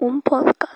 um podcast.